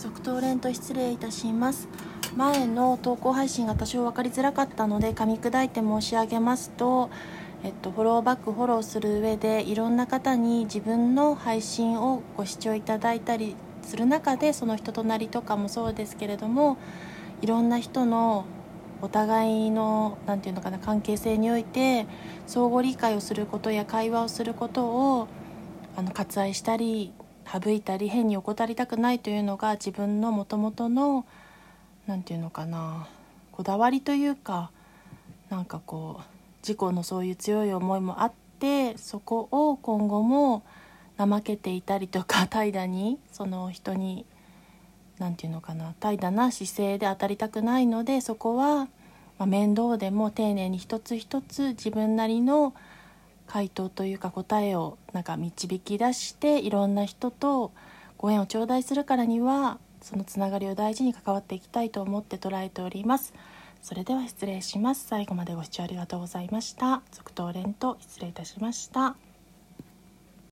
続投連と失礼いたします。前の投稿配信が多少分かりづらかったので噛み砕いて申し上げますと、えっと、フォローバックフォローする上でいろんな方に自分の配信をご視聴いただいたりする中でその人となりとかもそうですけれどもいろんな人のお互いの何て言うのかな関係性において相互理解をすることや会話をすることをあの割愛したり省いたり変に怠りたくないというのが自分のもともとの何て言うのかなこだわりというかなんかこう自己のそういう強い思いもあってそこを今後も怠けていたりとか 怠惰にその人に何て言うのかな怠惰な姿勢で当たりたくないのでそこは、ま、面倒でも丁寧に一つ一つ自分なりの回答というか答えをなんか導き出していろんな人とご縁を頂戴するからにはそのつながりを大事に関わっていきたいと思って捉えております。それでは失礼します。最後までご視聴ありがとうございました。続投連と失礼いたしました。